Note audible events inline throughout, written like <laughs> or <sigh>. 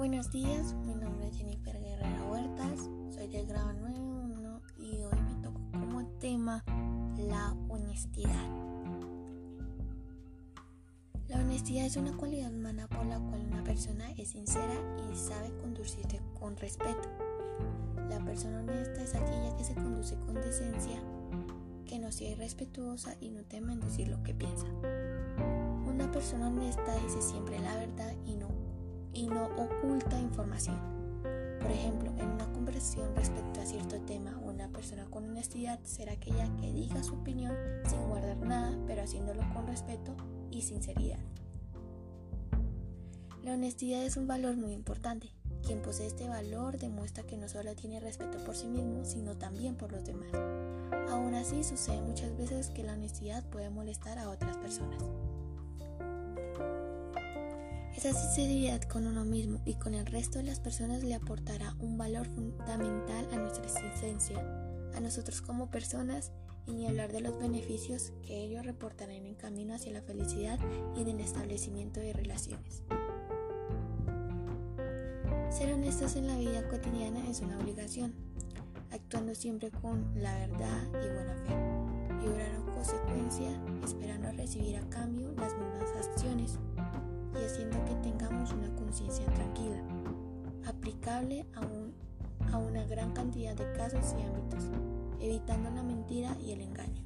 Buenos días, mi nombre es Jennifer Guerrera Huertas, soy del grado 9.1 y hoy me toco como tema la honestidad. La honestidad es una cualidad humana por la cual una persona es sincera y sabe conducirse con respeto. La persona honesta es aquella que se conduce con decencia, que no sea irrespetuosa y no teme en decir lo que piensa. Una persona honesta dice siempre la verdad y no y no oculta información. Por ejemplo, en una conversación respecto a cierto tema, una persona con honestidad será aquella que diga su opinión sin guardar nada, pero haciéndolo con respeto y sinceridad. La honestidad es un valor muy importante. Quien posee este valor demuestra que no solo tiene respeto por sí mismo, sino también por los demás. Aún así, sucede muchas veces que la honestidad puede molestar a otras personas. Esa sinceridad con uno mismo y con el resto de las personas le aportará un valor fundamental a nuestra existencia, a nosotros como personas y ni hablar de los beneficios que ellos reportarán en camino hacia la felicidad y en el establecimiento de relaciones. Ser honestos en la vida cotidiana es una obligación, actuando siempre con la verdad y buena fe, y obrar en consecuencia, esperando recibir a cambio las mismas acciones y haciendo que tengamos una conciencia tranquila, aplicable a, a una gran cantidad de casos y ámbitos, evitando la mentira y el engaño.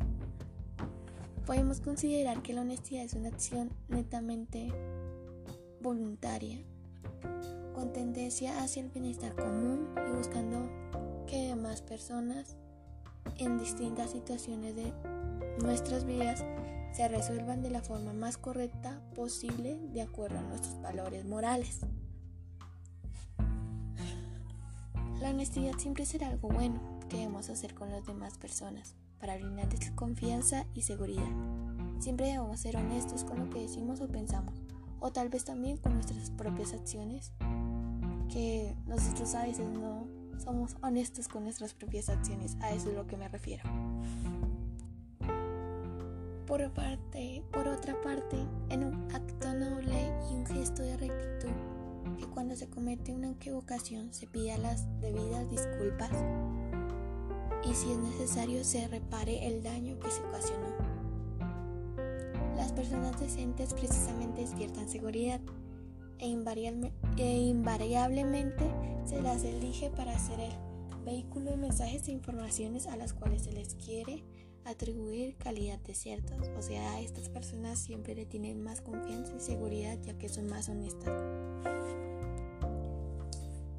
Podemos considerar que la honestidad es una acción netamente voluntaria, con tendencia hacia el bienestar común y buscando que demás personas en distintas situaciones de nuestras vidas se resuelvan de la forma más correcta posible de acuerdo a nuestros valores morales. La honestidad siempre será algo bueno que debemos hacer con las demás personas para brindarles confianza y seguridad. Siempre debemos ser honestos con lo que decimos o pensamos, o tal vez también con nuestras propias acciones, que nosotros a veces no somos honestos con nuestras propias acciones, a eso es lo que me refiero. Por, parte, por otra parte, en un acto noble y un gesto de rectitud, que cuando se comete una equivocación se pida las debidas disculpas y si es necesario se repare el daño que se ocasionó. Las personas decentes precisamente despiertan seguridad e, e invariablemente se las elige para ser el vehículo de mensajes e informaciones a las cuales se les quiere atribuir calidad de ciertos, o sea, a estas personas siempre le tienen más confianza y seguridad ya que son más honestas.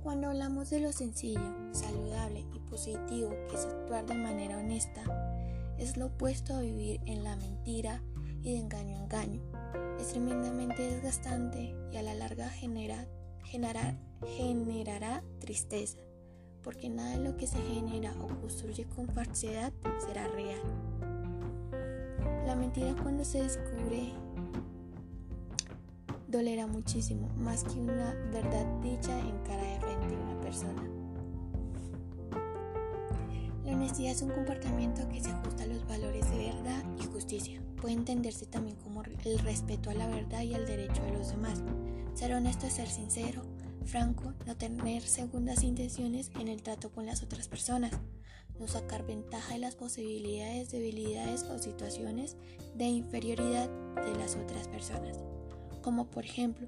Cuando hablamos de lo sencillo, saludable y positivo que es actuar de manera honesta, es lo opuesto a vivir en la mentira y de engaño a engaño. Es tremendamente desgastante y a la larga genera, generará tristeza porque nada de lo que se genera o construye con falsedad será real. La mentira cuando se descubre dolerá muchísimo, más que una verdad dicha en cara de frente a una persona. La honestidad es un comportamiento que se ajusta a los valores de verdad y justicia. Puede entenderse también como el respeto a la verdad y al derecho de los demás. Ser honesto es ser sincero, franco, no tener segundas intenciones en el trato con las otras personas, no sacar ventaja de las posibilidades, debilidades o situaciones de inferioridad de las otras personas, como por ejemplo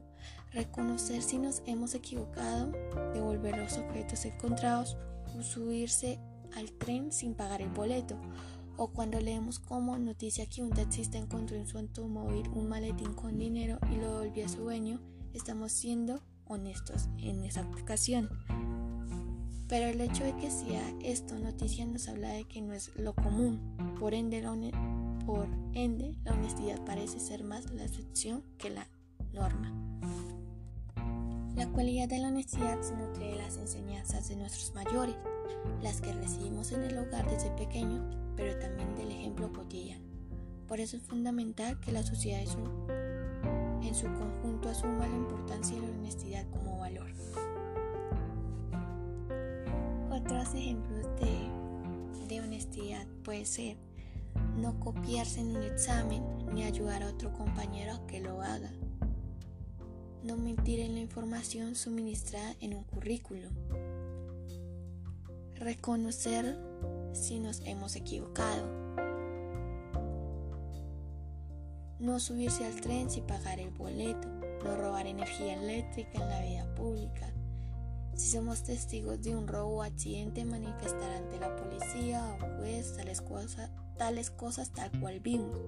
reconocer si nos hemos equivocado, devolver los objetos encontrados o subirse al tren sin pagar el boleto, o cuando leemos como noticia que un taxista encontró en su automóvil un maletín con dinero y lo devolvió a su dueño, estamos siendo honestos en esa ocasión. Pero el hecho de que sea esto noticia nos habla de que no es lo común. Por ende, la, honestidad parece ser más la excepción que la norma. La cualidad de la honestidad se nutre de las enseñanzas de nuestros mayores, las que recibimos en el hogar desde pequeños, pero también del ejemplo cotidiano. Por eso es fundamental que la sociedad en su conjunto asuma la importancia de la honestidad como valor. Otros ejemplos de, honestidad puede ser no copiarse en un examen ni ayudar a otro compañero a que lo haga. no mentir en la información suministrada en un currículum. Reconocer si nos hemos equivocado. No subirse al tren sin pagar el boleto. No robar energía eléctrica en la vida pública. Si somos testigos de un robo o accidente, manifestar ante la policía o juez tales, cosas, tales cosas tal cual vimos.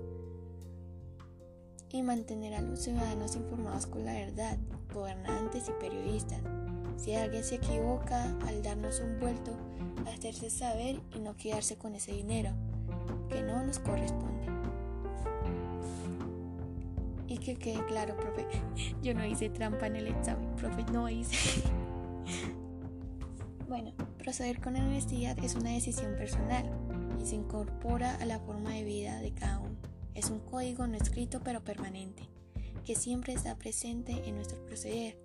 Y mantener a los ciudadanos informados con la verdad, gobernantes y periodistas. Si alguien se equivoca al darnos un vuelto, hacerse saber y no quedarse con ese dinero que no nos corresponde. Que quede claro, profe, <laughs> yo no hice trampa en el examen, profe, no hice. <laughs> Bueno, proceder con honestidad es una decisión personal y se incorpora a la forma de vida de cada uno. Es un código no escrito pero permanente, que siempre está presente en nuestro proceder.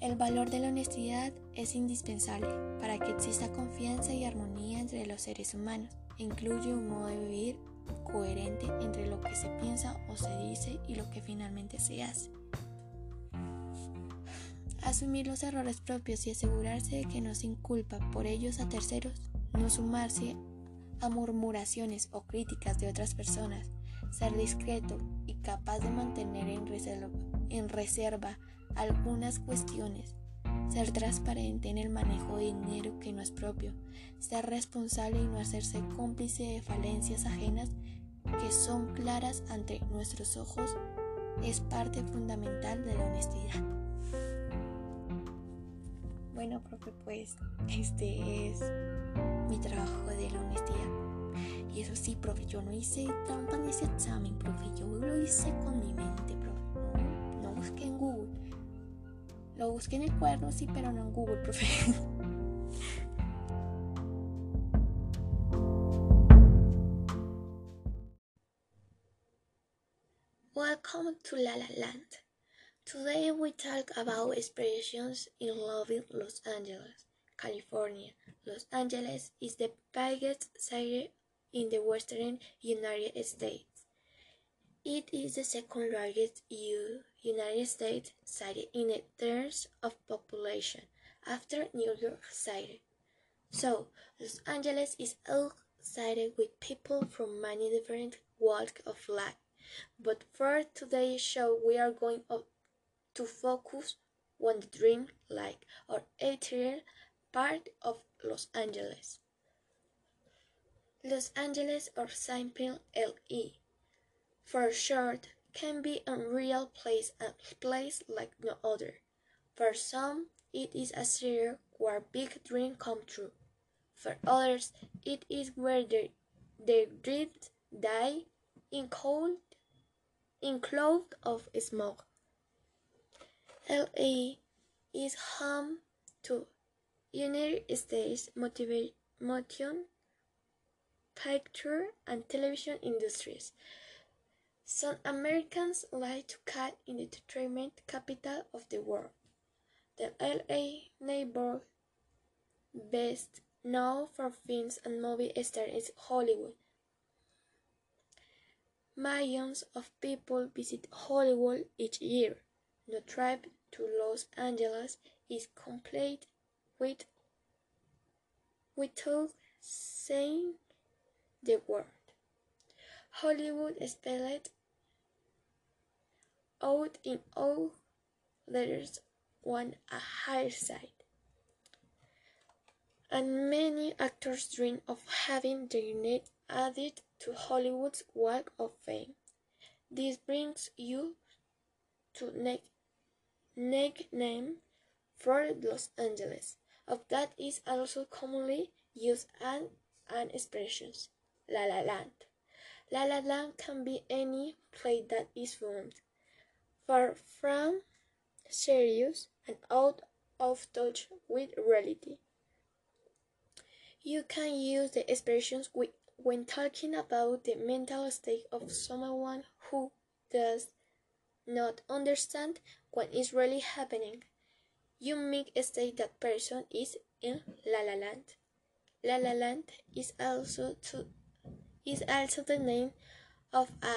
El valor de la honestidad es indispensable para que exista confianza y armonía entre los seres humanos. Incluye un modo de vivir coherente entre lo que se y lo que finalmente se hace. Asumir los errores propios y asegurarse de que no se inculpa por ellos a terceros, no sumarse a murmuraciones o críticas de otras personas, ser discreto y capaz de mantener en reserva algunas cuestiones, ser transparente en el manejo de dinero que no es propio, ser responsable y no hacerse cómplice de falencias ajenas que son claras ante nuestros ojos es parte fundamental de la honestidad. Bueno, profe, pues este es mi trabajo de la honestidad. Y eso sí, profe, yo no hice trampa en ese examen, profe. Yo lo hice con mi mente, profe. No, no busqué en Google. Lo busqué en el cuaderno, sí, pero no en Google, profe. <laughs> Welcome to La La Land. Today we talk about expressions in loving Los Angeles, California. Los Angeles is the biggest city in the western United States. It is the second largest United States city in terms of population after New York City. So, Los Angeles is a city with people from many different walks of life. But for today's show, we are going to focus on the dream like or ethereal part of Los Angeles. Los Angeles or simple LE for short can be a real place a place like no other. For some it is a city where big dreams come true. For others it is where their, their dreams die in cold in cloud of smoke. LA is home to United States motion picture and television industries. Some Americans like to call it the entertainment capital of the world. The LA neighborhood, best known for films and movie stars is Hollywood. Millions of people visit Hollywood each year. The trip to Los Angeles is complete with without saying the word. Hollywood spelled out in all letters on a higher side. And many actors dream of having their name added to Hollywood's Walk of Fame. This brings you to nickname for Los Angeles. Of that is also commonly used as an expression, La La Land. La La Land can be any play that is found far from serious and out of touch with reality. You can use the expressions when talking about the mental state of someone who does not understand what is really happening. You make a state that person is in La La Land. La La Land is also to is also the name of a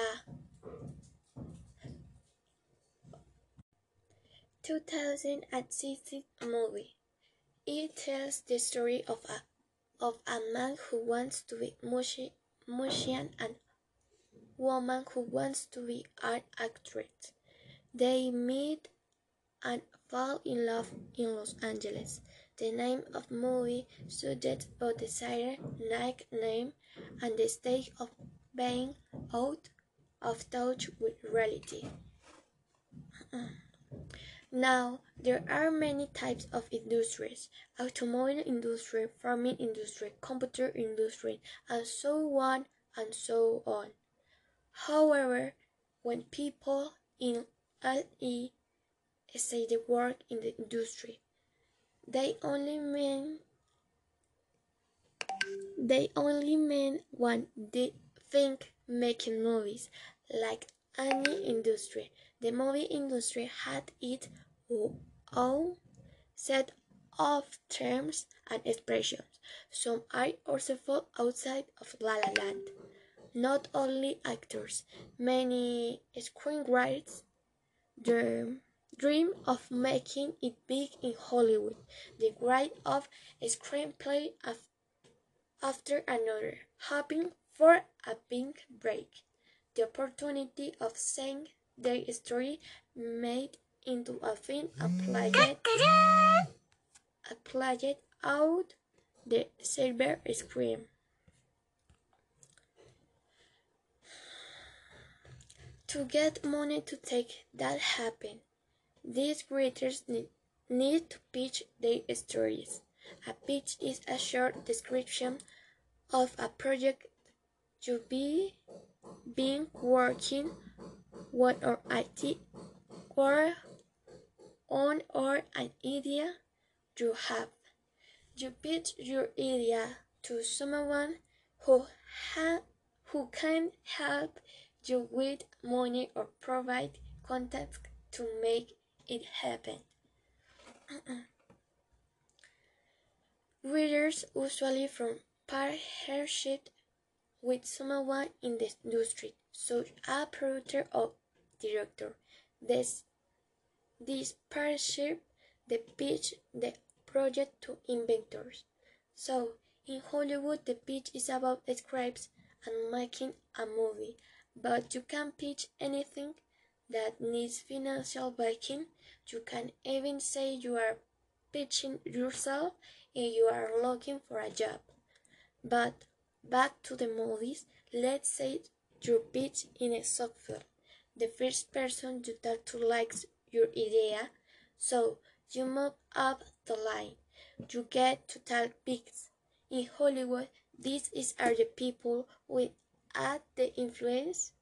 2006 movie. It tells the story of a of a man who wants to be musician and woman who wants to be an actress. They meet and fall in love in Los Angeles. The name of movie suggests both desire, nickname, and the state of being out of touch with reality. <clears throat> Now, there are many types of industries automobile industry, farming industry, computer industry, and so on and so on. However, when people in LE say they work in the industry, they only mean they only mean one they think making movies like any industry. The movie industry had its own set of terms and expressions. Some are also fall outside of La La Land. Not only actors, many screenwriters dream, dream of making it big in Hollywood. They write of a screenplay after another, hoping for a big break. The opportunity of seeing their story made into a film mm. applied, applied out the silver screen. To get money to take that happen, these creators need, need to pitch their stories. A pitch is a short description of a project to be being working what or IT or on or an idea you have. You pitch your idea to someone who ha- who can help you with money or provide contacts to make it happen. Uh-uh. Readers usually from partnership with someone in the industry, such a producer or director. This, this partnership the pitch the project to inventors. So, in Hollywood, the pitch is about scripts and making a movie, but you can pitch anything that needs financial backing. You can even say you are pitching yourself if you are looking for a job. But back to the movies, let's say you pitch in a software. The first person you talk to likes your idea, so you move up the line. You get to tell pigs. In Hollywood, these is are the people with at the influence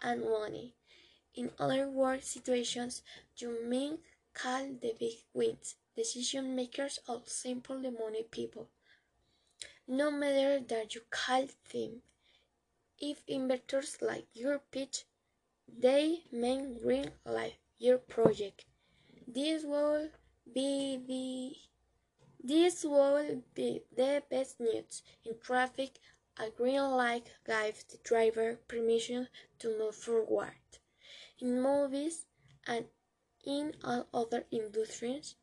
and money. In other work situations, you may call the big wins, decision makers or simple the money people. No matter that you call them, if investors like your pitch, they may green light your project. This will be the this will be the best news in traffic a green light gives the driver permission to move forward. In movies and in all other industries,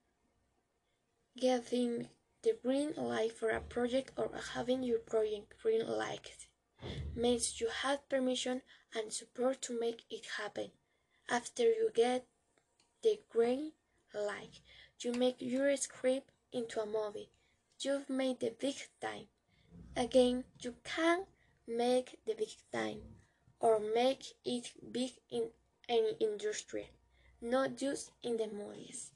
giving the green light for a project or having your project green light means you have permission and support to make it happen. After you get the green light, you make your script into a movie. You've made the big time. Again, you can make the big time or make it big in any industry, not just in the movies.